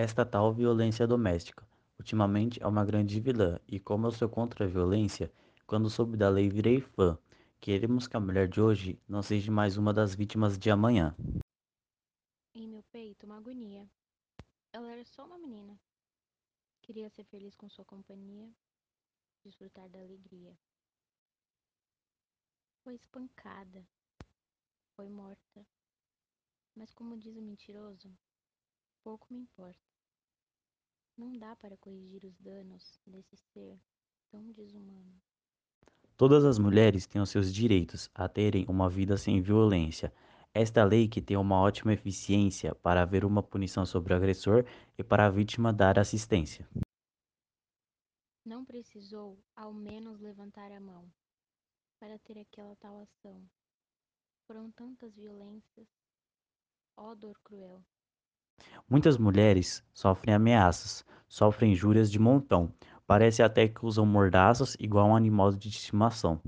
Esta tal violência doméstica, ultimamente é uma grande vilã, e como eu sou contra a violência, quando soube da lei virei fã. Queremos que a mulher de hoje não seja mais uma das vítimas de amanhã. Em meu peito, uma agonia. Ela era só uma menina. Queria ser feliz com sua companhia, desfrutar da alegria. Foi espancada, foi morta. Mas como diz o mentiroso, pouco me importa. Não dá para corrigir os danos desse ser tão desumano. Todas as mulheres têm os seus direitos a terem uma vida sem violência. Esta lei que tem uma ótima eficiência para haver uma punição sobre o agressor e para a vítima dar assistência. Não precisou, ao menos, levantar a mão para ter aquela tal ação. Foram tantas violências. Ó dor cruel! Muitas mulheres sofrem ameaças, sofrem injúrias de montão. Parece até que usam mordaças igual um animal de estimação.